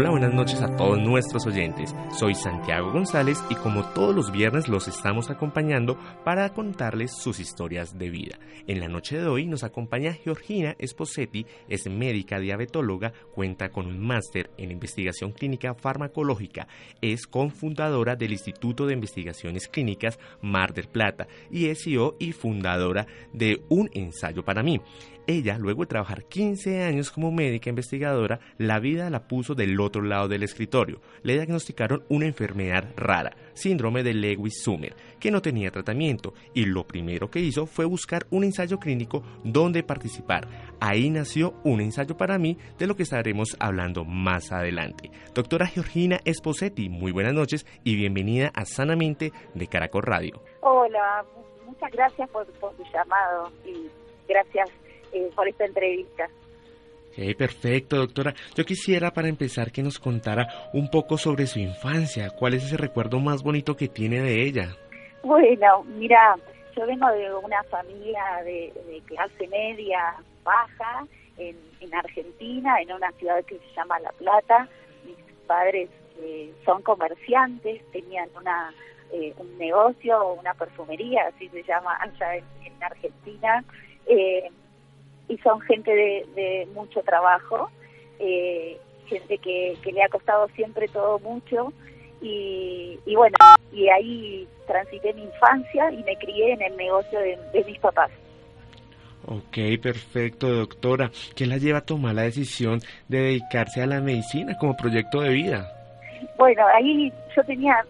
Hola, buenas noches a todos nuestros oyentes. Soy Santiago González y como todos los viernes los estamos acompañando para contarles sus historias de vida. En la noche de hoy nos acompaña Georgina Esposetti, es médica diabetóloga, cuenta con un máster en investigación clínica farmacológica, es cofundadora del Instituto de Investigaciones Clínicas Mar del Plata y es CEO y fundadora de Un Ensayo para mí. Ella, luego de trabajar 15 años como médica investigadora, la vida la puso del otro lado del escritorio. Le diagnosticaron una enfermedad rara, síndrome de Lewis-Sumer, que no tenía tratamiento, y lo primero que hizo fue buscar un ensayo clínico donde participar. Ahí nació un ensayo para mí, de lo que estaremos hablando más adelante. Doctora Georgina Esposetti, muy buenas noches y bienvenida a Sanamente de Caracol Radio. Hola, muchas gracias por, por tu llamado y gracias eh, por esta entrevista. Okay, perfecto, doctora. Yo quisiera para empezar que nos contara un poco sobre su infancia. ¿Cuál es ese recuerdo más bonito que tiene de ella? Bueno, mira, yo vengo de una familia de, clase media baja en, en, Argentina, en una ciudad que se llama La Plata. Mis padres eh, son comerciantes, tenían una eh, un negocio, una perfumería, así se llama allá en, en Argentina. Eh, y son gente de, mucho trabajo, eh, gente que, le ha costado siempre todo mucho y, bueno, y ahí transité mi infancia y me crié en el negocio de, mis papás. Ok, perfecto, doctora. ¿Qué la lleva a tomar la decisión de dedicarse a la medicina como proyecto de vida? Bueno, ahí yo tenía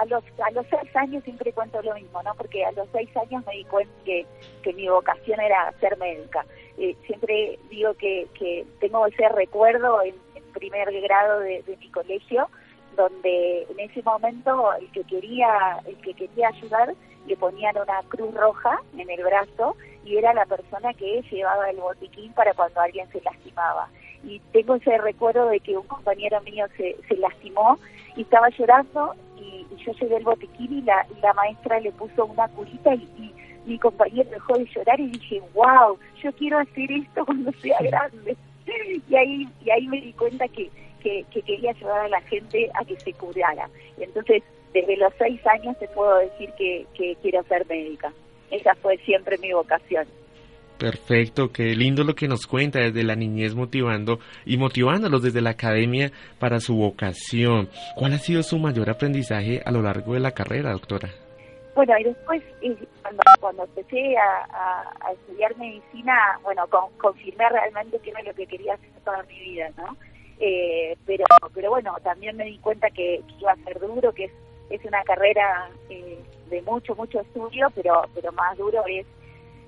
a los, a los seis años siempre cuento lo mismo, ¿no? Porque a los seis años me di cuenta que, que mi vocación era ser médica. Eh, siempre digo que, que tengo ese recuerdo en, primer grado de, mi colegio, donde en ese momento el que quería, el que quería ayudar le ponían una cruz roja en el brazo y era la persona que llevaba el botiquín para cuando alguien se lastimaba. Y tengo ese recuerdo de que un compañero mío se, se lastimó y estaba llorando y, yo llevé el botiquín y la, la maestra le puso una curita y, mi compañero dejó de llorar y dije, wow, yo quiero hacer esto cuando sea grande. Y ahí, y ahí me di cuenta que, que, quería ayudar a la gente a que se curara. Entonces, desde los seis años te puedo decir que, que quiero ser médica. Esa fue siempre mi vocación. Perfecto, qué lindo lo que nos cuenta desde la niñez motivando y motivándolos desde la academia para su vocación. ¿Cuál ha sido su mayor aprendizaje a lo largo de la carrera, doctora? Bueno, y después cuando, cuando empecé a, estudiar medicina, bueno, confirmé realmente que era lo que quería hacer toda mi vida, ¿no? Eh, pero, pero bueno, también me di cuenta que, iba a ser duro, que es, una carrera eh, de mucho, mucho estudio, pero, pero más duro es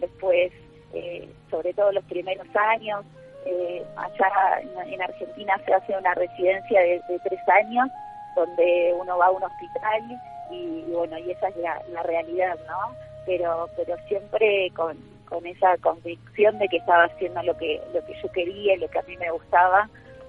después eh, sobre todo los primeros años. Eh, allá en, Argentina se hace una residencia de, tres años donde uno va a un hospital y, bueno, y esa es la, realidad, ¿no? Pero, pero siempre con, con esa convicción de que estaba haciendo lo que, lo que yo quería lo que a mí me gustaba.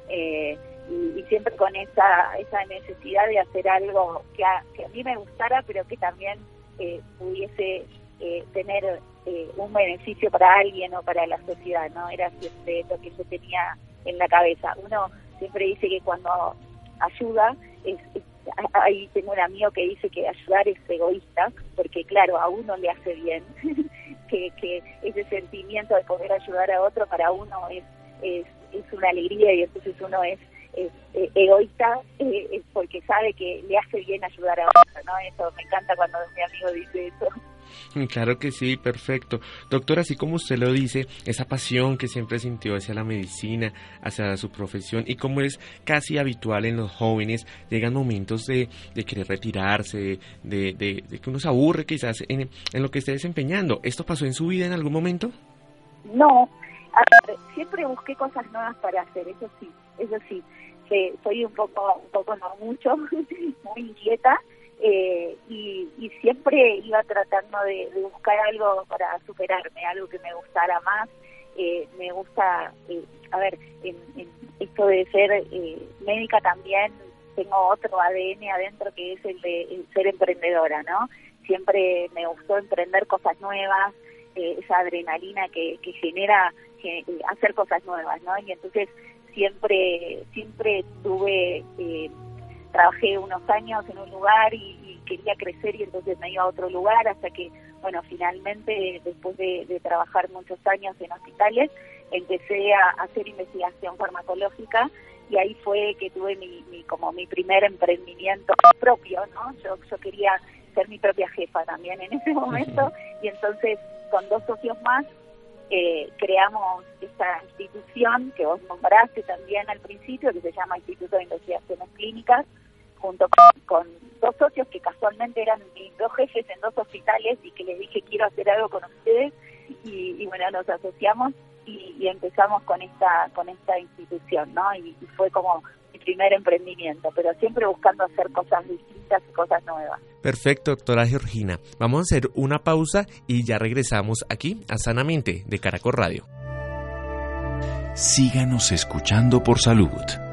Eh, y, siempre con esa, esa necesidad de hacer algo que a, que a mí me gustara, pero que también eh, pudiese eh, tener eh, un beneficio para alguien o para la sociedad, ¿no? Era siempre lo que yo tenía en la cabeza. Uno siempre dice que cuando ayuda, es, ahí tengo un amigo que dice que ayudar es egoísta, porque claro, a uno le hace bien, que, que ese sentimiento de poder ayudar a otro para uno es, es, una alegría y entonces uno es es, eh, egoísta eh, porque sabe que le hace bien ayudar a otro, ¿no? Eso me encanta cuando mi amigo dice eso. Claro que sí, perfecto. Doctor, así como usted lo dice, esa pasión que siempre sintió hacia la medicina, hacia su profesión, y como es casi habitual en los jóvenes, llegan momentos de, querer retirarse, de, que uno se aburre quizás en, lo que esté desempeñando. ¿Esto pasó en su vida en algún momento? No, siempre busqué cosas nuevas para hacer, eso sí, eso sí. soy un poco, un poco no mucho, muy inquieta, eh, y, siempre iba tratando de, buscar algo para superarme, algo que me gustara más. Eh, me gusta, eh, a ver, en, esto de ser médica también tengo otro ADN adentro que es el de ser emprendedora, ¿no? Siempre me gustó emprender cosas nuevas, esa adrenalina que, que genera hacer cosas nuevas, ¿no? Y entonces siempre, siempre tuve trabajé unos años en un lugar y, quería crecer y entonces me iba a otro lugar hasta que, bueno, finalmente después de, trabajar muchos años en hospitales, empecé a, hacer investigación farmacológica y ahí fue que tuve mi, como mi primer emprendimiento propio, ¿no? Yo, yo quería ser mi propia jefa también en ese momento y entonces con dos socios más eh, creamos esta institución que vos nombraste también al principio, que se llama Instituto de Investigaciones Clínicas, junto con, dos socios que casualmente eran mis dos jefes en dos hospitales y que les dije quiero hacer algo con ustedes y, bueno nos asociamos y, empezamos con esta con esta institución no y, fue como mi primer emprendimiento pero siempre buscando hacer cosas distintas y cosas nuevas. Perfecto doctora Georgina. Vamos a hacer una pausa y ya regresamos aquí a Sanamente de Caracol Radio. Síganos escuchando por salud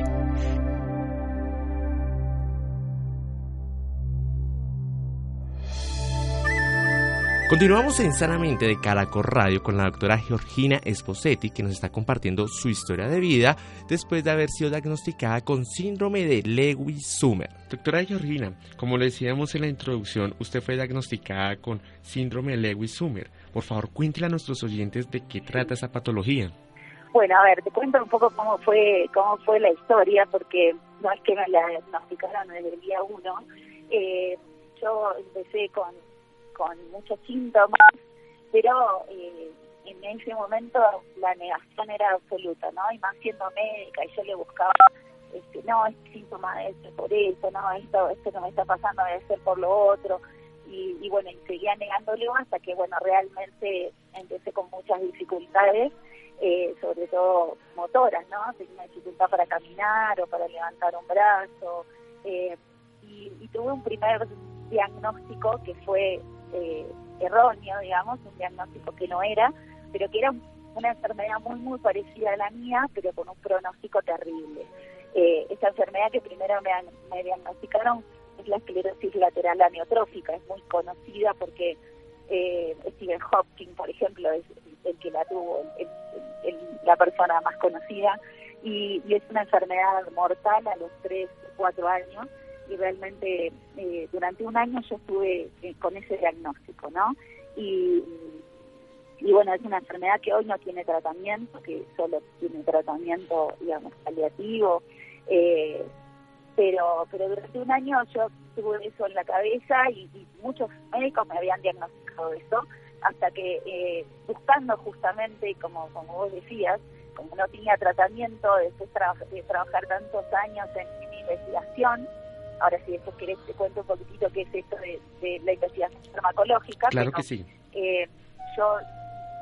Continuamos en Sanamente de Caracol Radio con la doctora Georgina Esposetti, que nos está compartiendo su historia de vida después de haber sido diagnosticada con síndrome de Lewis-Summer. Doctora Georgina, como le decíamos en la introducción, usted fue diagnosticada con síndrome de Lewis-Summer. Por favor, cuéntele a nuestros oyentes de qué trata esa patología. Bueno, a ver, te cuento un poco cómo fue cómo fue la historia, porque no es que me la diagnosticaron desde el día uno. Eh, yo empecé con con muchos síntomas, pero eh, en ese momento la negación era absoluta, ¿no? Y más siendo médica, y yo le buscaba, este, no, es síntoma de esto, por eso, no, esto, esto que me está pasando debe ser por lo otro. Y, y bueno, y seguía negándole hasta que, bueno, realmente empecé con muchas dificultades, eh, sobre todo motoras, ¿no? Tenía dificultad para caminar o para levantar un brazo. Eh, y tuve un primer diagnóstico que fue eh, erróneo, digamos, un diagnóstico que no era, pero que era una enfermedad muy, muy parecida a la mía, pero con un pronóstico terrible. Eh, esta enfermedad que primero me, diagnosticaron es la esclerosis lateral amiotrófica, es muy conocida porque eh, Stephen Hopkins, por ejemplo, es el que la tuvo, la persona más conocida, y, y, es una enfermedad mortal a los 3, 4 años, y realmente eh, durante un año yo estuve eh, con ese diagnóstico, ¿no? Y, y bueno, es una enfermedad que hoy no tiene tratamiento, que solo tiene tratamiento, digamos, paliativo, eh, pero, pero durante un año yo tuve eso en la cabeza y, muchos médicos me habían diagnosticado eso, hasta que buscando justamente, como, como vos decías, como no tenía tratamiento, después de trabajar tantos años en mi investigación, Ahora, si después querés, te cuento un poquitito qué es esto de, la investigación farmacológica. Claro que sí. Eh, yo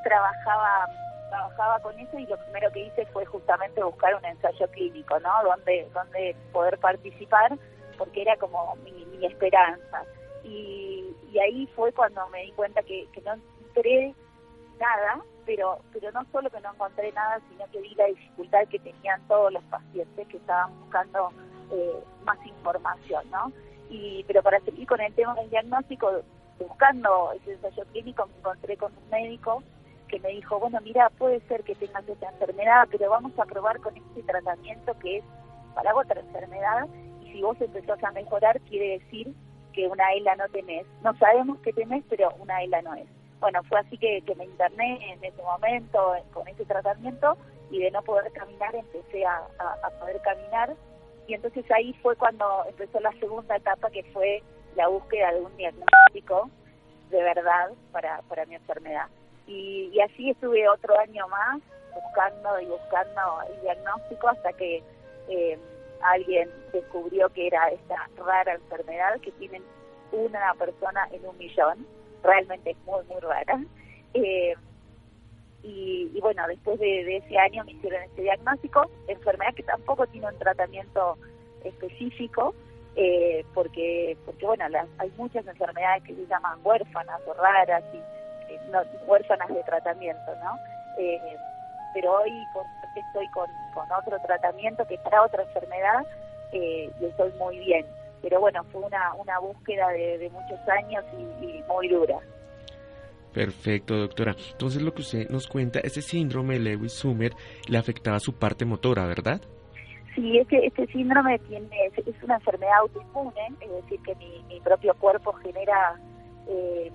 trabajaba trabajaba con eso y lo primero que hice fue justamente buscar un ensayo clínico, ¿no? Donde, donde poder participar, porque era como mi, esperanza. Y, ahí fue cuando me di cuenta que, que no encontré nada, pero, pero no solo que no encontré nada, sino que vi la dificultad que tenían todos los pacientes que estaban buscando eh, más información, ¿no? Y, pero para seguir con el tema del diagnóstico, buscando ese ensayo clínico, me encontré con un médico que me dijo, bueno, mira, puede ser que tengas esta enfermedad, pero vamos a probar con este tratamiento que es para otra enfermedad, y si vos empezás a mejorar, quiere decir que una ELA no tenés. No sabemos qué tenés, pero una ELA no es. Bueno, fue así que, me interné en ese momento con ese tratamiento y de no poder caminar empecé a poder caminar y entonces ahí fue cuando empezó la segunda etapa que fue la búsqueda de un diagnóstico de verdad para, para mi enfermedad. Y, así estuve otro año más buscando y buscando el diagnóstico hasta que eh, alguien descubrió que era esta rara enfermedad que tienen una persona en un millón, realmente es muy, muy rara. Eh, y, bueno, después de, ese año me hicieron este diagnóstico, enfermedad que tampoco tiene un tratamiento específico, eh, porque, porque bueno, hay muchas enfermedades que se llaman huérfanas o raras, y no, huérfanas de tratamiento, ¿no? pero hoy estoy con, otro tratamiento que para otra enfermedad eh, y estoy muy bien. Pero bueno, fue una, una búsqueda de, muchos años y, muy dura. Perfecto, doctora. Entonces lo que usted nos cuenta, ese síndrome Lewis-Sumer le afectaba su parte motora, ¿verdad? Sí, este, síndrome tiene, es, una enfermedad autoinmune, es decir, que mi, propio cuerpo genera eh,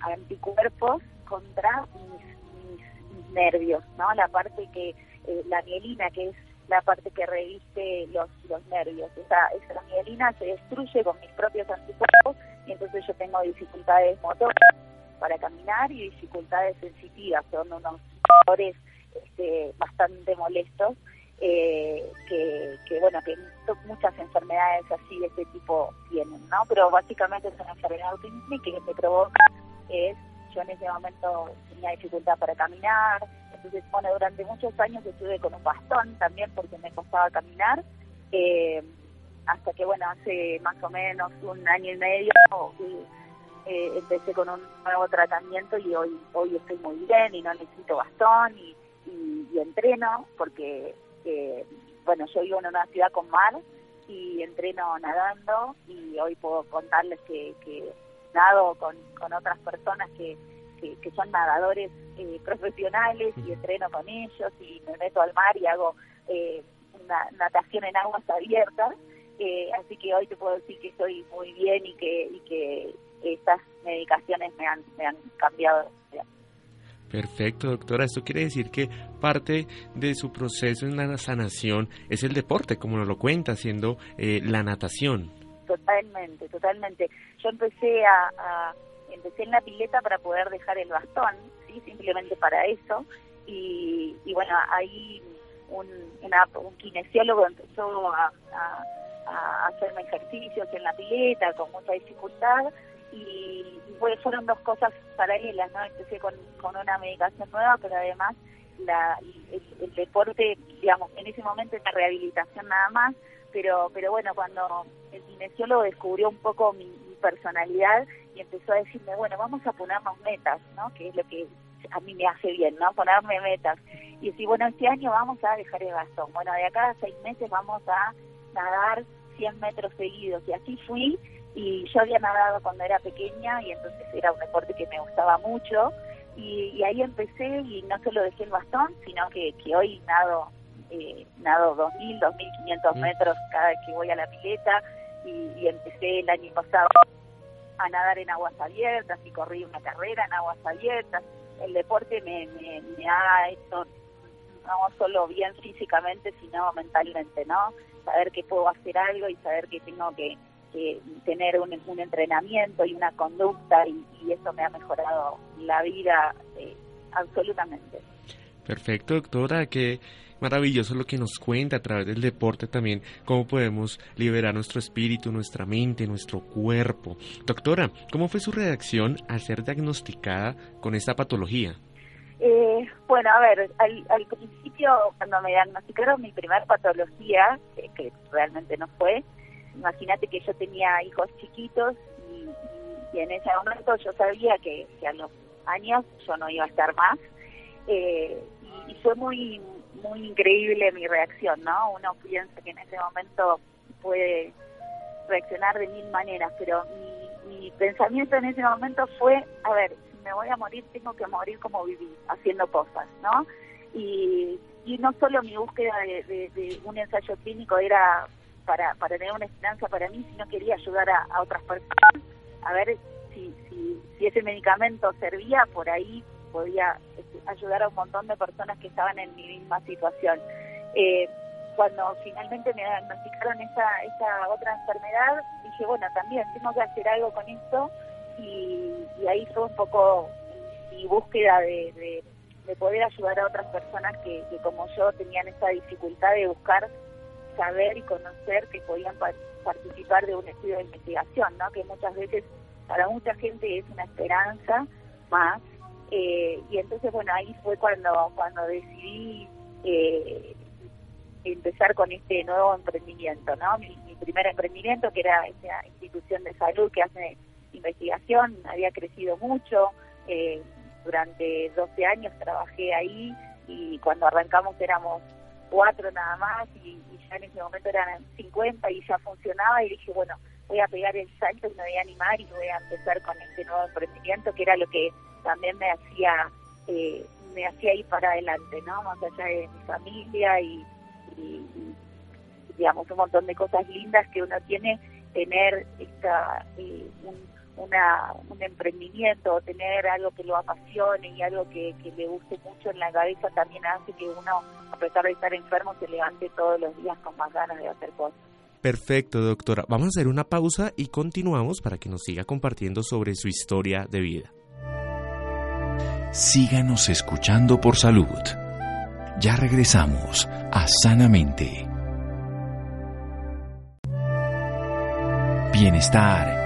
anticuerpos contra mis, mis, nervios, ¿no? La parte que eh, la mielina, que es la parte que reviste los, los nervios. Esa, esa mielina se destruye con mis propios anticuerpos y entonces yo tengo dificultades motoras para caminar y dificultades sensitivas, son unos dolores este, bastante molestos eh, que, que, bueno que muchas enfermedades así de este tipo tienen, ¿no? Pero básicamente es una enfermedad autoinmune que me provoca es yo en ese momento tenía dificultad para caminar, entonces, bueno, durante muchos años estuve con un bastón también porque me costaba caminar, eh, hasta que, bueno, hace más o menos un año y medio eh, empecé con un nuevo tratamiento y hoy hoy estoy muy bien y no necesito bastón y, entreno porque, eh, bueno, yo vivo en una ciudad con mar y entreno nadando y hoy puedo contarles que, que nado con, con otras personas que que, son nadadores eh, profesionales y entreno con ellos y me meto al mar y hago eh, una natación en aguas abiertas. Eh, así que hoy te puedo decir que estoy muy bien y que, y que estas medicaciones me han, me han cambiado. Perfecto, doctora. Esto quiere decir que parte de su proceso en la sanación es el deporte, como nos lo cuenta, haciendo la natación. Totalmente, totalmente. Yo empecé a empecé en la pileta para poder dejar el bastón, ¿sí? simplemente para eso. Y, bueno, ahí un, un kinesiólogo empezó a, hacerme ejercicios en la pileta con mucha dificultad y, fueron dos cosas paralelas, ¿no? Empecé con, una medicación nueva, pero además la, el, deporte, digamos, en ese momento la rehabilitación nada más, pero pero bueno, cuando el kinesiólogo descubrió un poco mi, personalidad y empezó a decirme, bueno, vamos a ponernos metas, ¿no? Que es lo que a mí me hace bien, ¿no? Ponerme metas. Y decir, bueno, este año vamos a dejar el bastón. Bueno, de acá a seis meses vamos a nadar 100 metros seguidos. Y así fui. Y yo había nadado cuando era pequeña y entonces era un deporte que me gustaba mucho. Y, ahí empecé y no solo dejé el bastón, sino que, que hoy nado eh, nado 2.000, 2.500 mm. metros cada vez que voy a la pileta y, empecé el año pasado a nadar en aguas abiertas y corrí una carrera en aguas abiertas. El deporte me, me, ha hecho no solo bien físicamente, sino mentalmente, ¿no? Saber que puedo hacer algo y saber que tengo que, tener un, un, entrenamiento y una conducta y, eso me ha mejorado la vida eh, absolutamente. Perfecto, doctora, que maravilloso lo que nos cuenta a través del deporte también, cómo podemos liberar nuestro espíritu, nuestra mente, nuestro cuerpo. Doctora, ¿cómo fue su reacción al ser diagnosticada con esta patología? Eh, bueno, a ver, al, principio cuando me diagnosticaron mi primer patología, que, realmente no fue, imagínate que yo tenía hijos chiquitos y, en ese momento yo sabía que, a los años yo no iba a estar más. Eh, y, fue muy muy increíble mi reacción, ¿no? Uno piensa que en ese momento puede reaccionar de mil maneras, pero mi, pensamiento en ese momento fue, a ver, si me voy a morir, tengo que morir como viví, haciendo cosas, ¿no? Y, y no solo mi búsqueda de, un ensayo clínico era para, para tener una esperanza para mí, sino quería ayudar a, otras personas, a ver si, si, ese medicamento servía, por ahí podía este, ayudar a un montón de personas que estaban en mi misma situación. Eh, cuando finalmente me diagnosticaron esa, esa otra enfermedad, dije, bueno, también tengo que hacer algo con esto y, ahí fue un poco mi búsqueda de, de, poder ayudar a otras personas que, como yo tenían esa dificultad de buscar saber y conocer que podían participar de un estudio de investigación, ¿no? que muchas veces para mucha gente es una esperanza más. Eh, y entonces, bueno, ahí fue cuando, cuando decidí eh, empezar con este nuevo emprendimiento, ¿no? Mi, primer emprendimiento, que era esa institución de salud que hace investigación, había crecido mucho. Eh, durante 12 años trabajé ahí y cuando arrancamos éramos cuatro nada más y, ya en ese momento eran 50 y ya funcionaba y dije, bueno, voy a pegar el salto y me voy a animar y voy a empezar con este nuevo emprendimiento que era lo que también me hacía eh, me hacía ir para adelante, ¿no? Más allá de mi familia y, digamos un montón de cosas lindas que uno tiene, tener esta eh, un, una, un emprendimiento o tener algo que lo apasione y algo que, que, le guste mucho en la cabeza también hace que uno, a pesar de estar enfermo, se levante todos los días con más ganas de hacer cosas. Perfecto, doctora. Vamos a hacer una pausa y continuamos para que nos siga compartiendo sobre su historia de vida. Síganos escuchando por salud. Ya regresamos a Sanamente. Bienestar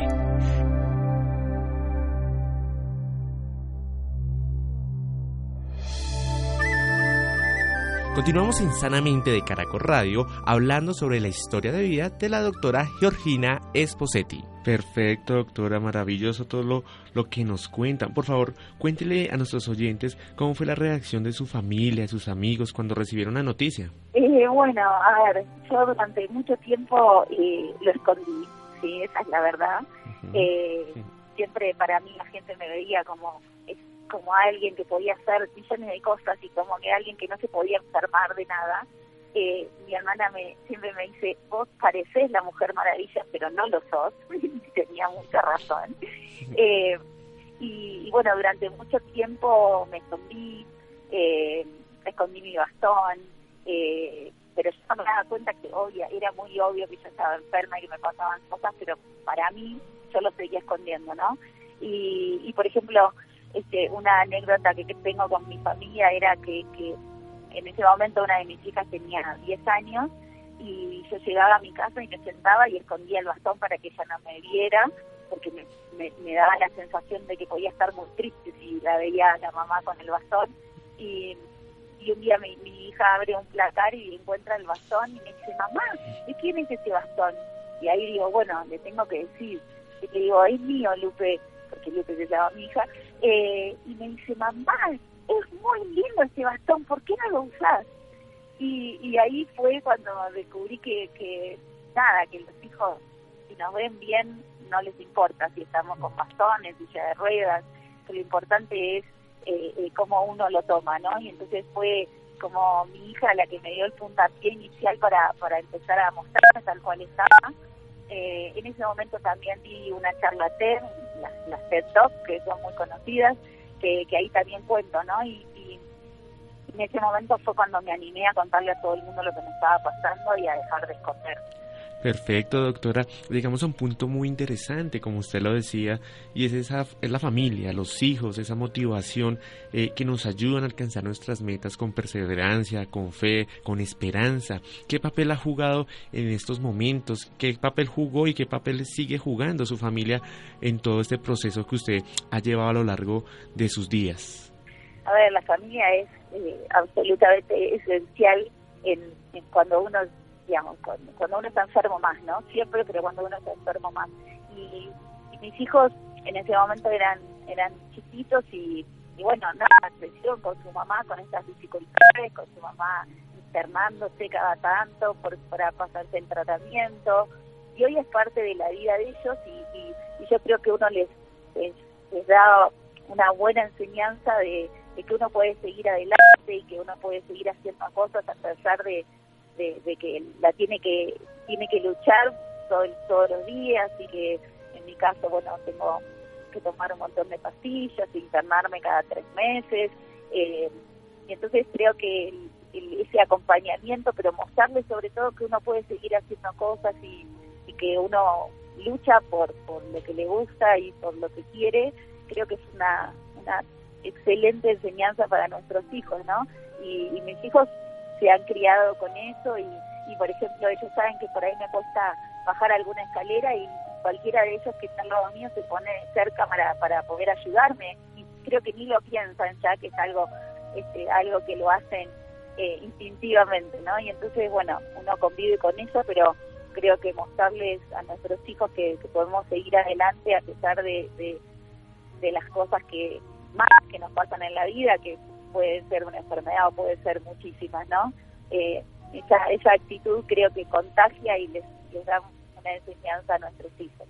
Continuamos insanamente de Caracol Radio hablando sobre la historia de vida de la doctora Georgina Esposetti. Perfecto, doctora, maravilloso todo lo, lo que nos cuentan. Por favor, cuéntele a nuestros oyentes cómo fue la reacción de su familia, de sus amigos cuando recibieron la noticia. Eh, bueno, a ver, yo durante mucho tiempo eh, lo escondí, sí, esa es la verdad. Eh, siempre para mí la gente me veía como como alguien que podía hacer millones de cosas y como que alguien que no se podía enfermar de nada. Eh, mi hermana me siempre me dice, vos pareces la Mujer Maravilla, pero no lo sos. tenía mucha razón. Eh, y, bueno, durante mucho tiempo me escondí, eh, escondí mi bastón, eh, pero yo me daba cuenta que obvia, era muy obvio que yo estaba enferma y que me pasaban cosas, pero para mí yo lo seguía escondiendo, ¿no? Y, y por ejemplo, este, una anécdota que, tengo con mi familia era que, que en ese momento una de mis hijas tenía 10 años y yo llegaba a mi casa y me sentaba y escondía el bastón para que ella no me viera, porque me, me, daba la sensación de que podía estar muy triste si la veía la mamá con el bastón. Y, y un día mi, mi hija abre un placar y encuentra el bastón y me dice, mamá, ¿de quién es ese bastón? Y ahí digo, bueno, le tengo que decir. Y le digo, es mío, Lupe porque Lupe se llama mi hija, eh, y me dice, mamá, es muy lindo este bastón, ¿por qué no lo usás? Y, y ahí fue cuando descubrí que, que, nada, que los hijos, si nos ven bien, no les importa si estamos con bastones, silla de ruedas, lo importante es eh, eh, cómo uno lo toma, ¿no? Y entonces fue como mi hija la que me dio el puntapié inicial para, para empezar a mostrarme tal cual estaba. Eh, en ese momento también di una charla TED, las, TED Talks, que son muy conocidas, que, ahí también cuento, ¿no? Y, y, en ese momento fue cuando me animé a contarle a todo el mundo lo que me estaba pasando y a dejar de esconder. Perfecto, doctora. Llegamos a un punto muy interesante, como usted lo decía, y es esa es la familia, los hijos, esa motivación eh, que nos ayudan a alcanzar nuestras metas con perseverancia, con fe, con esperanza. ¿Qué papel ha jugado en estos momentos? ¿Qué papel jugó y qué papel sigue jugando su familia en todo este proceso que usted ha llevado a lo largo de sus días? A ver, la familia es eh, absolutamente esencial en cuando uno digamos, cuando, uno está enfermo más, ¿no? Siempre, pero cuando uno está enfermo más. Y, mis hijos en ese momento eran eran chiquitos y, bueno, nada, crecieron con su mamá con estas dificultades, con su mamá internándose cada tanto por, para pasarse el tratamiento. Y hoy es parte de la vida de ellos y, y, yo creo que uno les, les, da una buena enseñanza de, de que uno puede seguir adelante y que uno puede seguir haciendo cosas a pesar de, de, que la tiene que tiene que luchar todo, todos los días y que en mi caso, bueno, tengo que tomar un montón de pastillas, internarme cada tres meses. Eh, y entonces creo que ese acompañamiento, pero mostrarle sobre todo que uno puede seguir haciendo cosas y, que uno lucha por, por lo que le gusta y por lo que quiere, creo que es una, una excelente enseñanza para nuestros hijos, ¿no? Y, mis hijos se han criado con eso y, y, por ejemplo, ellos saben que por ahí me cuesta bajar alguna escalera y cualquiera de ellos que está al lado mío se pone cerca para, para poder ayudarme y creo que ni lo piensan ya que es algo este, algo que lo hacen eh, instintivamente, ¿no? Y entonces, bueno, uno convive con eso, pero creo que mostrarles a nuestros hijos que, podemos seguir adelante a pesar de, de, las cosas que más que nos pasan en la vida, que puede ser una enfermedad o puede ser muchísimas, ¿no? Eh, esa, esa actitud creo que contagia y les, les da una enseñanza a nuestros hijos.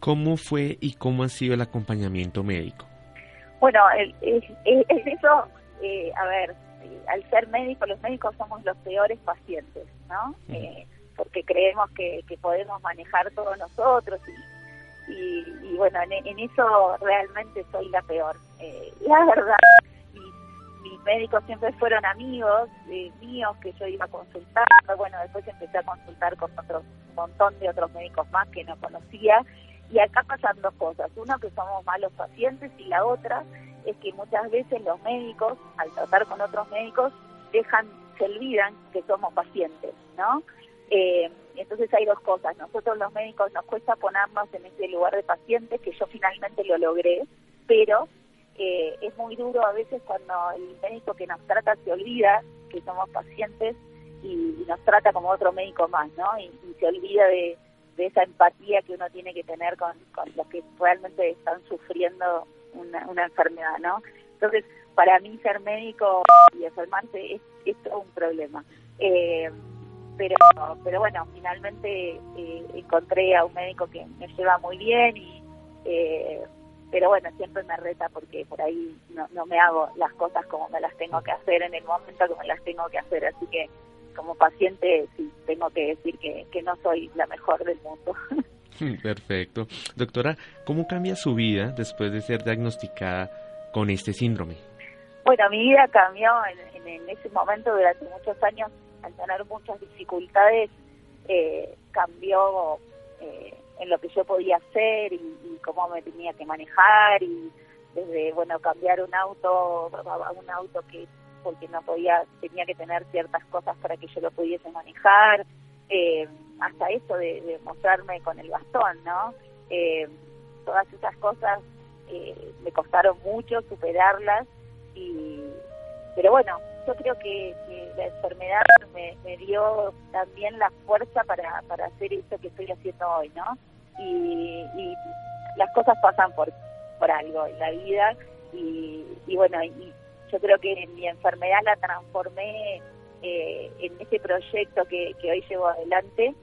¿Cómo fue y cómo ha sido el acompañamiento médico? Bueno, el, eso, eh, a ver, al ser médico, los médicos somos los peores pacientes, ¿no? Eh, porque creemos que, podemos manejar todos nosotros y, y, bueno, en, eso realmente soy la peor. Eh, la verdad, mis, médicos siempre fueron amigos eh, míos que yo iba a consultar, bueno, después empecé a consultar con otro montón de otros médicos más que no conocía y acá pasan dos cosas, uno que somos malos pacientes y la otra es que muchas veces los médicos, al tratar con otros médicos, dejan, se olvidan que somos pacientes, ¿no? Eh, entonces hay dos cosas. Nosotros los médicos nos cuesta ponernos en ese lugar de paciente, que yo finalmente lo logré, pero eh, es muy duro a veces cuando el médico que nos trata se olvida que somos pacientes y, nos trata como otro médico más, ¿no? Y, se olvida de, esa empatía que uno tiene que tener con, los que realmente están sufriendo una, enfermedad, ¿no? Entonces, para mí ser médico y enfermante es, es todo un problema. Eh, pero pero bueno, finalmente eh, encontré a un médico que me lleva muy bien y eh, pero bueno, siempre me reta porque por ahí no, no me hago las cosas como me las tengo que hacer en el momento como me las tengo que hacer, así que como paciente sí tengo que decir que, que no soy la mejor del mundo. Perfecto. Doctora, ¿cómo cambia su vida después de ser diagnosticada con este síndrome? Bueno, mi vida cambió en, en ese momento durante muchos años al tener muchas dificultades, eh, cambió eh, en lo que yo podía hacer y, cómo me tenía que manejar y desde, bueno, cambiar un auto a un auto que porque no podía, tenía que tener ciertas cosas para que yo lo pudiese manejar, eh, hasta eso de, mostrarme con el bastón, ¿no? todas esas cosas me costaron mucho superarlas y pero bueno yo creo que, la enfermedad me, dio también la fuerza para, para hacer esto que estoy haciendo hoy, ¿no? Y, las cosas pasan por, por algo en la vida y, bueno, y yo creo que mi enfermedad la transformé eh, en este proyecto que, hoy llevo adelante,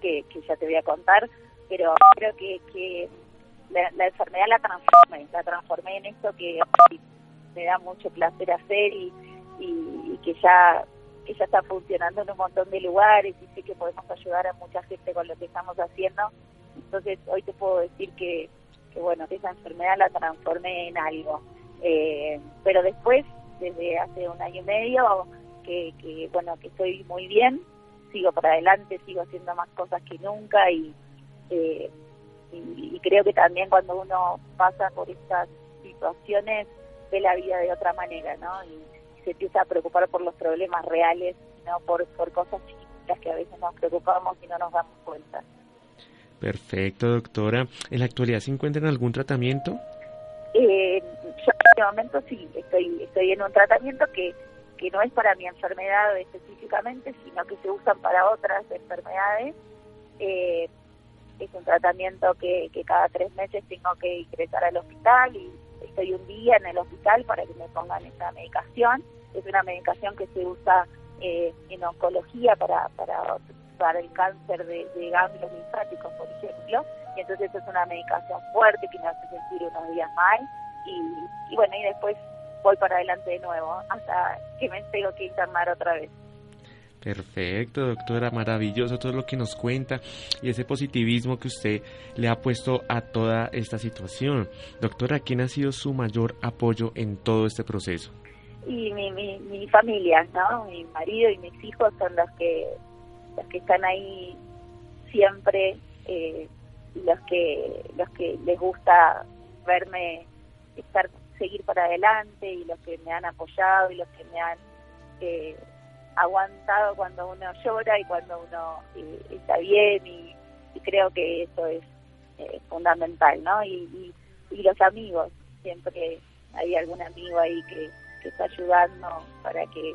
que, ya te voy a contar, pero creo que, que la, enfermedad la transformé, la transformé en esto que me da mucho placer hacer y, y, que ya que ya está funcionando en un montón de lugares y sé que podemos ayudar a mucha gente con lo que estamos haciendo. Entonces hoy te puedo decir que, que bueno, que esa enfermedad la transformé en algo. Eh, pero después, desde hace un año y medio, que, que bueno, que estoy muy bien, sigo para adelante, sigo haciendo más cosas que nunca y, eh, y, y creo que también cuando uno pasa por estas situaciones ve la vida de otra manera, ¿no? Y, se empieza a preocupar por los problemas reales, no por, por cosas chiquitas que a veces nos preocupamos y no nos damos cuenta. Perfecto, doctora. ¿En la actualidad se encuentra en algún tratamiento? Eh, yo en este momento sí, estoy, estoy en un tratamiento que, que no es para mi enfermedad específicamente, sino que se usan para otras enfermedades. Eh, es un tratamiento que, que cada tres meses tengo que ingresar al hospital y estoy un día en el hospital para que me pongan esa medicación. Es una medicación que se usa eh, en oncología para, para, para el cáncer de, de ganglios linfáticos, por ejemplo. Y entonces es una medicación fuerte que me hace sentir unos días mal. Y, y bueno, y después voy para adelante de nuevo hasta que me tengo que internar otra vez. Perfecto, doctora, maravilloso todo lo que nos cuenta y ese positivismo que usted le ha puesto a toda esta situación. Doctora, ¿quién ha sido su mayor apoyo en todo este proceso? Y mi, mi, familia, ¿no? Mi marido y mis hijos son los que, los que están ahí siempre, eh, los que, los que les gusta verme estar seguir para adelante y los que me han apoyado y los que me han eh, aguantado cuando uno llora y cuando uno eh, está bien y, creo que eso es eh, fundamental, ¿no? Y, y, los amigos, siempre hay algún amigo ahí que, que está ayudando para que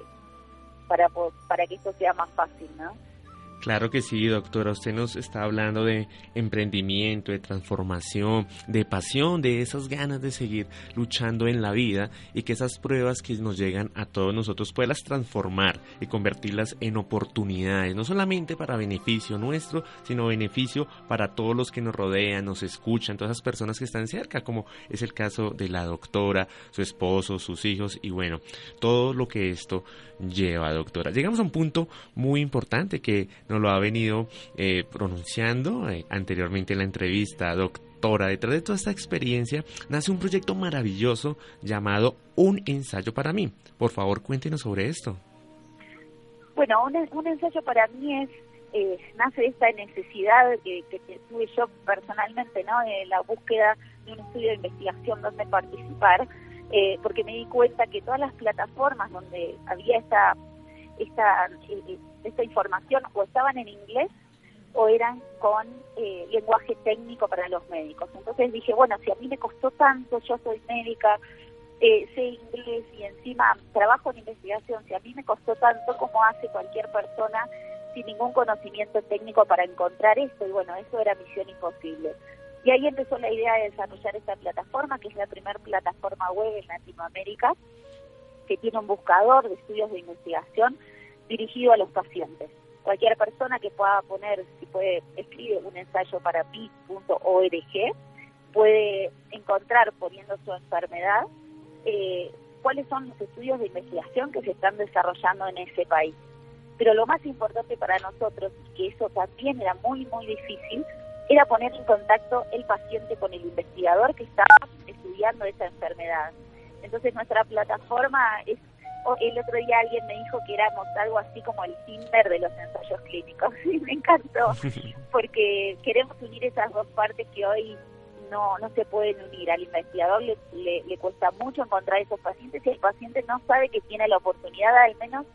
para para que esto sea más fácil, ¿no? Claro que sí, doctora. Usted nos está hablando de emprendimiento, de transformación, de pasión, de esas ganas de seguir luchando en la vida y que esas pruebas que nos llegan a todos nosotros puedas transformar y convertirlas en oportunidades, no solamente para beneficio nuestro, sino beneficio para todos los que nos rodean, nos escuchan, todas esas personas que están cerca, como es el caso de la doctora, su esposo, sus hijos y bueno, todo lo que esto lleva, doctora. Llegamos a un punto muy importante que nos lo ha venido eh, pronunciando eh, anteriormente en la entrevista, doctora. Detrás de toda esta experiencia nace un proyecto maravilloso llamado Un ensayo para mí. Por favor, cuéntenos sobre esto. Bueno, un, ensayo para mí es eh, nace esta necesidad que, que, tuve yo personalmente, ¿no? De la búsqueda de un estudio de investigación donde participar eh, porque me di cuenta que todas las plataformas donde había esta, esta, eh, esta información o estaban en inglés o eran con eh, lenguaje técnico para los médicos. Entonces dije, bueno, si a mí me costó tanto, yo soy médica, sé inglés y encima trabajo en investigación, si a mí me costó tanto, ¿cómo hace cualquier persona sin ningún conocimiento técnico para encontrar esto? Y bueno, eso era misión imposible. Y ahí empezó la idea de desarrollar esta plataforma, que es la primera plataforma web en Latinoamérica, que tiene un buscador de estudios de investigación dirigido a los pacientes. Cualquier persona que pueda poner, si puede, escribe un ensayo para pi.org, puede encontrar, poniendo su enfermedad, eh, cuáles son los estudios de investigación que se están desarrollando en ese país. Pero lo más importante para nosotros, y que eso también era muy, muy difícil, era poner en contacto el paciente con el investigador que estaba estudiando esa enfermedad. Entonces nuestra plataforma es, el otro día alguien me dijo que éramos algo así como el Tinder de los ensayos clínicos y me encantó porque queremos unir esas dos partes que hoy no, no se pueden unir. Al investigador le, le, cuesta mucho encontrar esos pacientes y el paciente no sabe que tiene la oportunidad al menos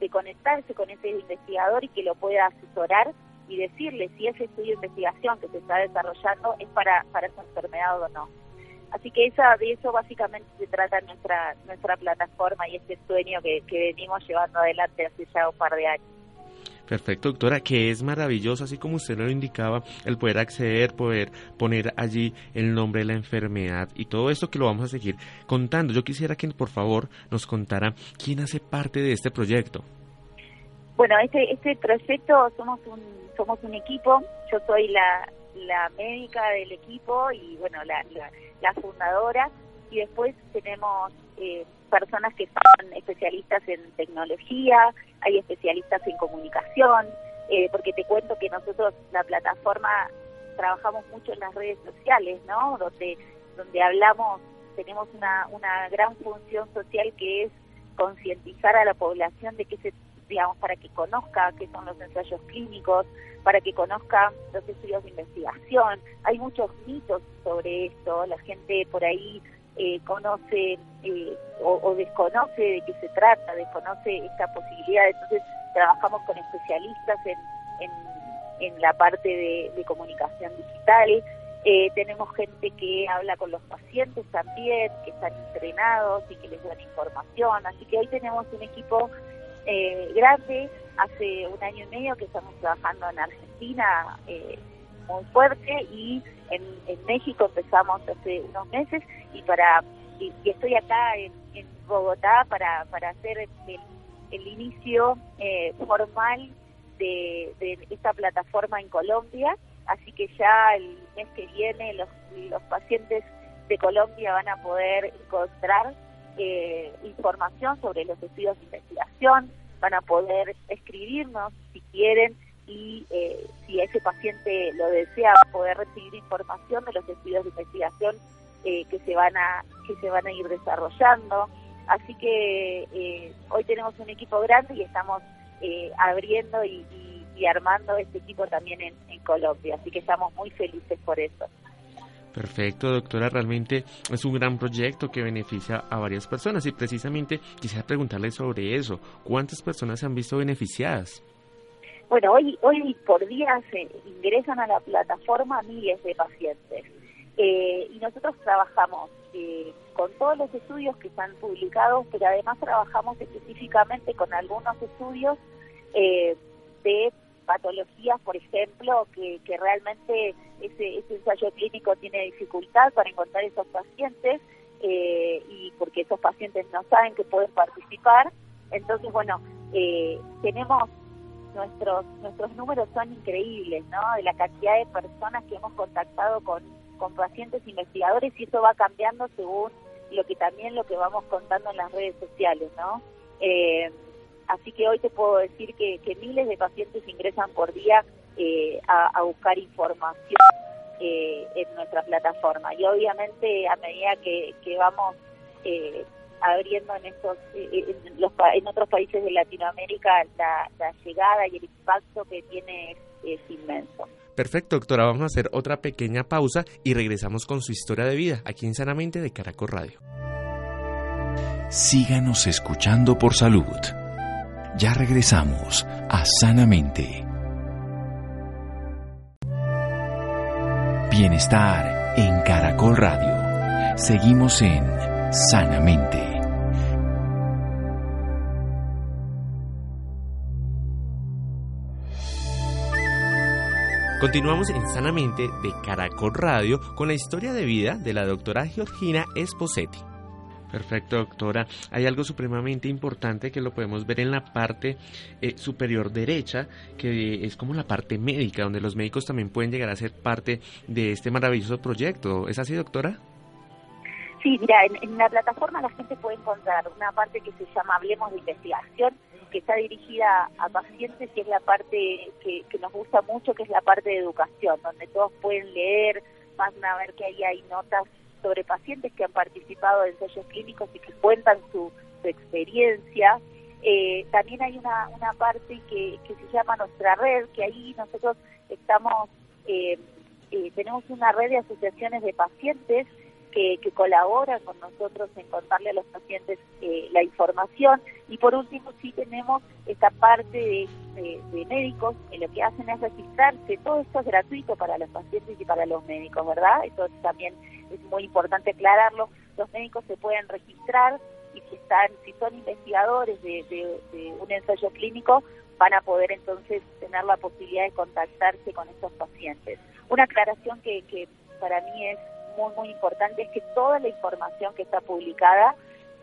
de conectarse con ese investigador y que lo pueda asesorar y decirle si ese estudio de investigación que se está desarrollando es para, para esa enfermedad o no. Así que esa, de eso básicamente se trata nuestra, nuestra plataforma y este sueño que, que venimos llevando adelante hace ya un par de años. Perfecto, doctora, que es maravilloso, así como usted lo indicaba, el poder acceder, poder poner allí el nombre de la enfermedad y todo esto que lo vamos a seguir contando. Yo quisiera que por favor nos contara quién hace parte de este proyecto. Bueno, este, este proyecto somos un, somos un equipo, yo soy la, la médica del equipo y bueno, la, la, fundadora y después tenemos eh, personas que son especialistas en tecnología, hay especialistas en comunicación, eh, porque te cuento que nosotros la plataforma trabajamos mucho en las redes sociales, ¿no? Donde, donde hablamos, tenemos una, una gran función social que es concientizar a la población de que se digamos, para que conozca qué son los ensayos clínicos, para que conozca los estudios de investigación. Hay muchos mitos sobre esto, la gente por ahí eh, conoce eh, o, desconoce de qué se trata, desconoce esta posibilidad. Entonces, trabajamos con especialistas en, en, la parte de, comunicación digital. Eh, tenemos gente que habla con los pacientes también, que están entrenados y que les dan información. Así que ahí tenemos un equipo eh, grande. Hace un año y medio que estamos trabajando en Argentina eh, muy fuerte y en, México empezamos hace unos meses y para y, estoy acá en, Bogotá para, para hacer el, inicio eh, formal de, esta plataforma en Colombia. Así que ya el mes que viene los, los pacientes de Colombia van a poder encontrar eh, información sobre los estudios de investigación, van a poder escribirnos si quieren y eh, si ese paciente lo desea poder recibir información de los estudios de investigación eh, que se van a que se van a ir desarrollando. Así que eh, hoy tenemos un equipo grande y estamos abriendo y, armando este equipo también en, en Colombia. Así que estamos muy felices por eso Perfecto, doctora. Realmente es un gran proyecto que beneficia a varias personas y precisamente quisiera preguntarle sobre eso. ¿Cuántas personas se han visto beneficiadas? Bueno, hoy, hoy por día se ingresan a la plataforma miles de pacientes eh, y nosotros trabajamos eh, con todos los estudios que están publicados, pero además trabajamos específicamente con algunos estudios eh, de patologías, por ejemplo, que, que realmente ese, ese, ensayo clínico tiene dificultad para encontrar esos pacientes eh, y porque esos pacientes no saben que pueden participar. Entonces, bueno, eh, tenemos nuestros nuestros números son increíbles, ¿no? De la cantidad de personas que hemos contactado con, con pacientes investigadores y eso va cambiando según lo que también lo que vamos contando en las redes sociales, ¿no? Eh, Así que hoy te puedo decir que, miles de pacientes ingresan por día eh, a, buscar información eh, en nuestra plataforma. Y obviamente a medida que, vamos eh, abriendo en estos en, los, en otros países de Latinoamérica, la, llegada y el impacto que tiene es, inmenso. Perfecto, doctora. Vamos a hacer otra pequeña pausa y regresamos con su historia de vida aquí en Sanamente de Caracol Radio. Síganos escuchando por salud. Ya regresamos a Sanamente. Bienestar en Caracol Radio. Seguimos en Sanamente. Continuamos en Sanamente de Caracol Radio con la historia de vida de la doctora Georgina Esposetti. Perfecto, doctora. Hay algo supremamente importante que lo podemos ver en la parte eh, superior derecha, que es como la parte médica, donde los médicos también pueden llegar a ser parte de este maravilloso proyecto. ¿Es así, doctora? Sí, mira, en, la plataforma la gente puede encontrar una parte que se llama Hablemos de Investigación, que está dirigida a pacientes, y es la parte que, que nos gusta mucho, que es la parte de educación, donde todos pueden leer, van a ver que ahí hay notas sobre pacientes que han participado en ensayos clínicos y que cuentan su, experiencia. Eh, también hay una, una parte que, que se llama nuestra red, que ahí nosotros estamos, eh, eh, tenemos una red de asociaciones de pacientes que, que colaboran con nosotros en contarle a los pacientes eh, la información. Y por último, sí tenemos esta parte de, médicos que lo que hacen es registrarse. Todo esto es gratuito para los pacientes y para los médicos, ¿verdad? Eso también es muy importante aclararlo. Los médicos se pueden registrar y si están, si son investigadores de, un ensayo clínico, van a poder entonces tener la posibilidad de contactarse con estos pacientes. Una aclaración que, que para mí es muy, muy importante es que toda la información que está publicada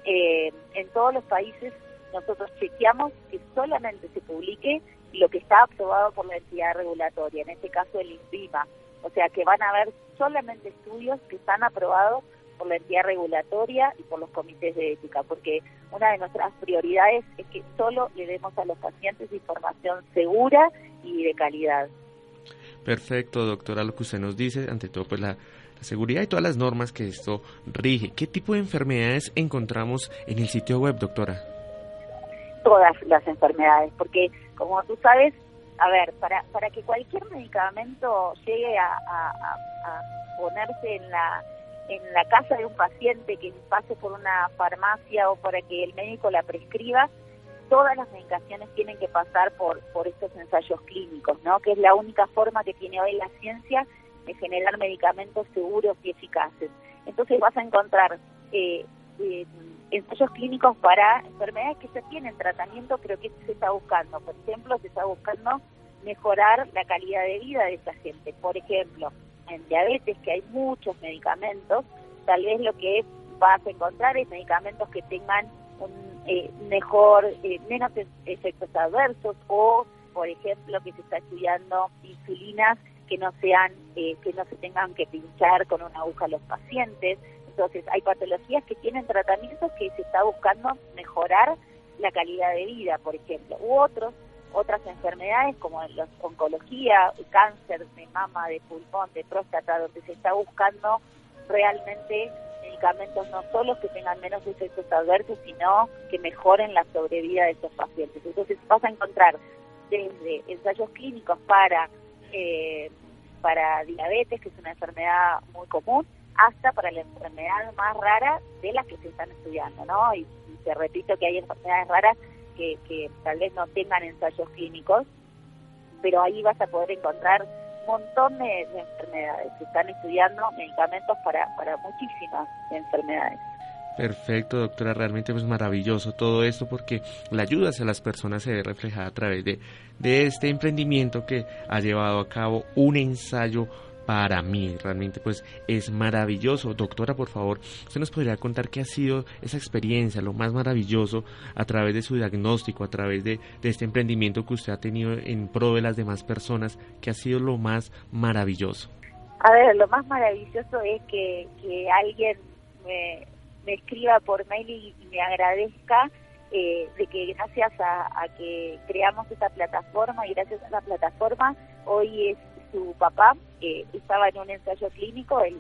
eh, en todos los países, nosotros chequeamos que solamente se publique lo que está aprobado por la entidad regulatoria, en este caso el INVIMA. O sea que van a haber solamente estudios que están aprobados por la entidad regulatoria y por los comités de ética, porque una de nuestras prioridades es que solo le demos a los pacientes información segura y de calidad. Perfecto, doctora, lo que usted nos dice, ante todo, pues la la seguridad y todas las normas que esto rige. ¿Qué tipo de enfermedades encontramos en el sitio web, doctora? Todas las enfermedades, porque como tú sabes, a ver, para, para que cualquier medicamento llegue a, ponerse en la en la casa de un paciente que pase por una farmacia o para que el médico la prescriba, todas las medicaciones tienen que pasar por, por estos ensayos clínicos, ¿no? Que es la única forma que tiene hoy la ciencia de generar medicamentos seguros y eficaces. Entonces vas a encontrar eh, eh, ensayos clínicos para enfermedades que se tienen tratamiento, pero que se está buscando. Por ejemplo, se está buscando mejorar la calidad de vida de esa gente. Por ejemplo, en diabetes, que hay muchos medicamentos, tal vez lo que vas a encontrar es medicamentos que tengan un eh, mejor, menos efectos adversos o, por ejemplo, que se está estudiando insulinas que no sean, eh, que no se tengan que pinchar con una aguja a los pacientes. Entonces, hay patologías que tienen tratamientos que se está buscando mejorar la calidad de vida, por ejemplo, u otros, otras enfermedades como la oncología, cáncer de mama, de pulmón, de próstata, donde se está buscando realmente medicamentos no solo que tengan menos efectos adversos, sino que mejoren la sobrevida de estos pacientes. Entonces vas a encontrar desde ensayos clínicos para eh, para diabetes, que es una enfermedad muy común, hasta para la enfermedad más rara de las que se están estudiando, ¿no? Y, te repito que hay enfermedades raras que, tal vez no tengan ensayos clínicos, pero ahí vas a poder encontrar montón de, enfermedades. Se están estudiando medicamentos para, para muchísimas enfermedades. Perfecto, doctora. Realmente es maravilloso todo esto porque la ayuda hacia las personas se ve reflejada a través de, de este emprendimiento que ha llevado a cabo un ensayo para mí. Realmente pues es maravilloso. Doctora, por favor, ¿usted nos podría contar qué ha sido esa experiencia, lo más maravilloso a través de su diagnóstico, a través de, este emprendimiento que usted ha tenido en pro de las demás personas? ¿Qué ha sido lo más maravilloso? A ver, lo más maravilloso es que, que alguien me, escriba por mail y, me agradezca eh, de que gracias a, que creamos esta plataforma y gracias a la plataforma hoy es su papá, que estaba en un ensayo clínico, el,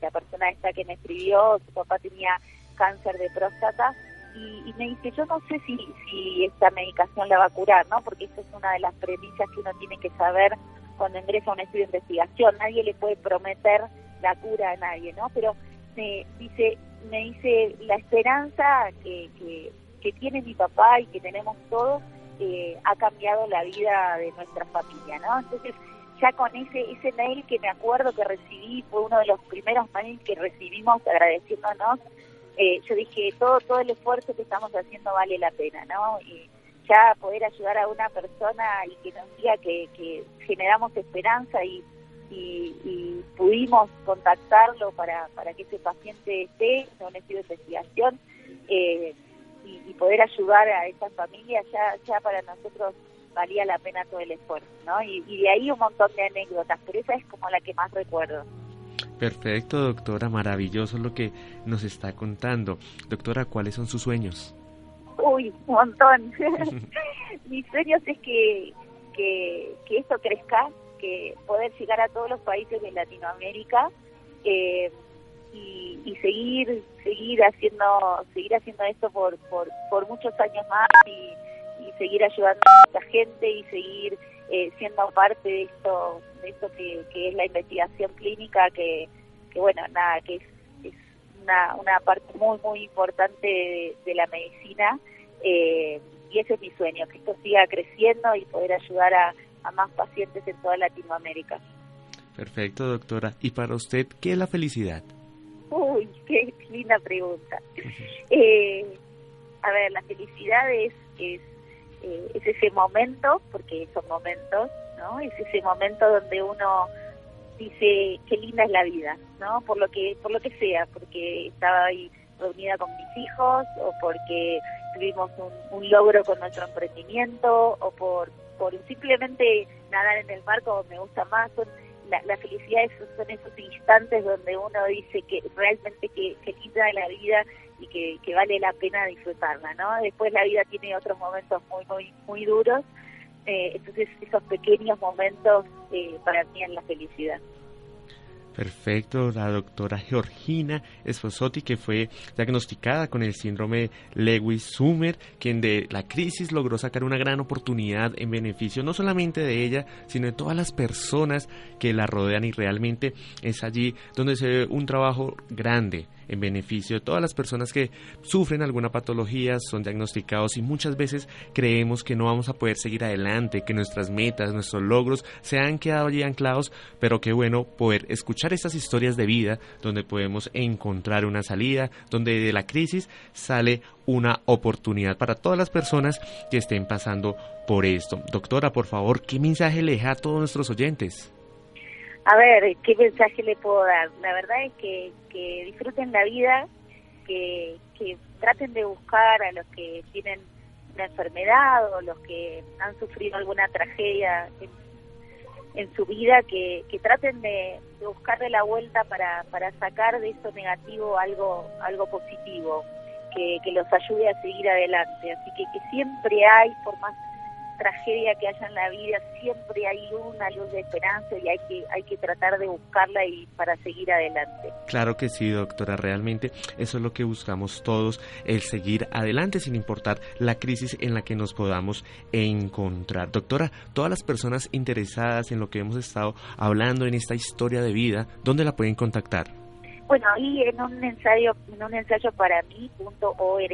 la persona esta que me escribió, su papá tenía cáncer de próstata y, me dice, yo no sé si, si esta medicación la va a curar, ¿no? Porque eso es una de las premisas que uno tiene que saber cuando ingresa a un estudio de investigación. Nadie le puede prometer la cura a nadie, ¿no? Pero me dice, me dice la esperanza que, que, que tiene mi papá y que tenemos todos eh, ha cambiado la vida de nuestra familia, ¿no? Entonces, ya con ese ese mail que me acuerdo que recibí, fue uno de los primeros mails que recibimos agradeciéndonos, eh, yo dije, todo todo el esfuerzo que estamos haciendo vale la pena, ¿no? Y ya poder ayudar a una persona y que nos diga que, generamos esperanza y, y, pudimos contactarlo para, para que ese paciente esté estudio de investigación eh, y, y, poder ayudar a esa familia, ya, ya para nosotros valía la pena todo el esfuerzo, ¿no? Y, de ahí un montón de anécdotas, pero esa es como la que más recuerdo. Perfecto, doctora, maravilloso lo que nos está contando. Doctora, ¿cuáles son sus sueños? Uy, un montón. Mis sueños es que, que, que, esto crezca, que poder llegar a todos los países de Latinoamérica eh, y, y, seguir seguir haciendo seguir haciendo esto por, por, por muchos años más y seguir ayudando a mucha gente y seguir eh, siendo parte de esto de esto que, que es la investigación clínica que, que bueno nada que es, es una, una parte muy muy importante de, la medicina eh, y ese es mi sueño que esto siga creciendo y poder ayudar a, a más pacientes en toda Latinoamérica. Perfecto doctora. Y para usted qué es la felicidad uy qué linda pregunta. Eh, a ver la felicidad es, es eh, es ese momento, porque son momentos, ¿no? Es ese momento donde uno dice qué linda es la vida, ¿no? Por lo que por lo que sea, porque estaba ahí reunida con mis hijos o porque tuvimos un, logro con nuestro emprendimiento o por por simplemente nadar en el mar como me gusta más son la, la felicidad esos, son esos instantes donde uno dice que realmente que, que linda es la vida y que, que, vale la pena disfrutarla, ¿no? Después la vida tiene otros momentos muy, muy, muy duros, eh, entonces esos pequeños momentos eh, para mí es la felicidad. Perfecto, la doctora Georgina Esposotti, que fue diagnosticada con el síndrome Lewis-Sumer, quien de la crisis logró sacar una gran oportunidad en beneficio no solamente de ella, sino de todas las personas que la rodean y realmente es allí donde se ve un trabajo grande en beneficio de todas las personas que sufren alguna patología, son diagnosticados y muchas veces creemos que no vamos a poder seguir adelante, que nuestras metas, nuestros logros se han quedado allí anclados, pero qué bueno poder escuchar estas historias de vida donde podemos encontrar una salida, donde de la crisis sale una oportunidad para todas las personas que estén pasando por esto. Doctora, por favor, ¿qué mensaje le deja a todos nuestros oyentes? A ver, ¿qué mensaje le puedo dar? La verdad es que, que disfruten la vida, que, que traten de buscar a los que tienen una enfermedad o los que han sufrido alguna tragedia en, su vida, que, que traten de, de buscarle la vuelta para, para sacar de eso negativo algo, algo positivo, que, que los ayude a seguir adelante. Así que, que siempre hay, por más tragedia que haya en la vida, siempre hay una luz de esperanza y hay que, hay que tratar de buscarla y para seguir adelante. Claro que sí, doctora, realmente eso es lo que buscamos todos, el seguir adelante sin importar la crisis en la que nos podamos encontrar. Doctora, todas las personas interesadas en lo que hemos estado hablando en esta historia de vida, ¿dónde la pueden contactar? Bueno, ahí en un ensayo, en un ensayo para mí.org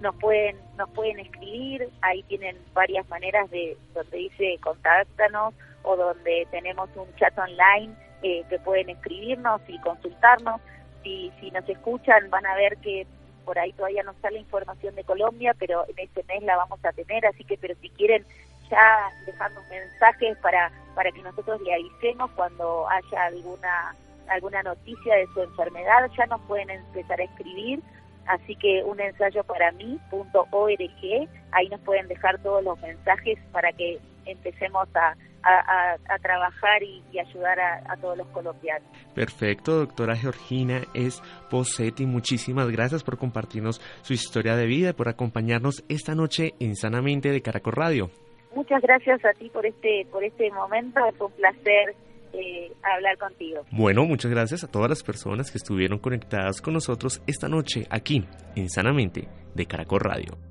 nos pueden nos pueden escribir ahí tienen varias maneras de donde dice contáctanos o donde tenemos un chat online eh, que pueden escribirnos y consultarnos. Si si nos escuchan van a ver que por ahí todavía no sale información de Colombia pero en este mes la vamos a tener así que pero si quieren ya dejando mensajes para para que nosotros le avisemos cuando haya alguna alguna noticia de su enfermedad ya nos pueden empezar a escribir Así que un ensayo para mí.org, ahí nos pueden dejar todos los mensajes para que empecemos a, trabajar y, ayudar a, todos los colombianos. Perfecto, doctora Georgina es Posetti, muchísimas gracias por compartirnos su historia de vida y por acompañarnos esta noche en Sanamente de Caracol Radio. Muchas gracias a ti por este, por este momento, fue un placer eh, hablar contigo. Bueno, muchas gracias a todas las personas que estuvieron conectadas con nosotros esta noche aquí en Sanamente de Caracol Radio.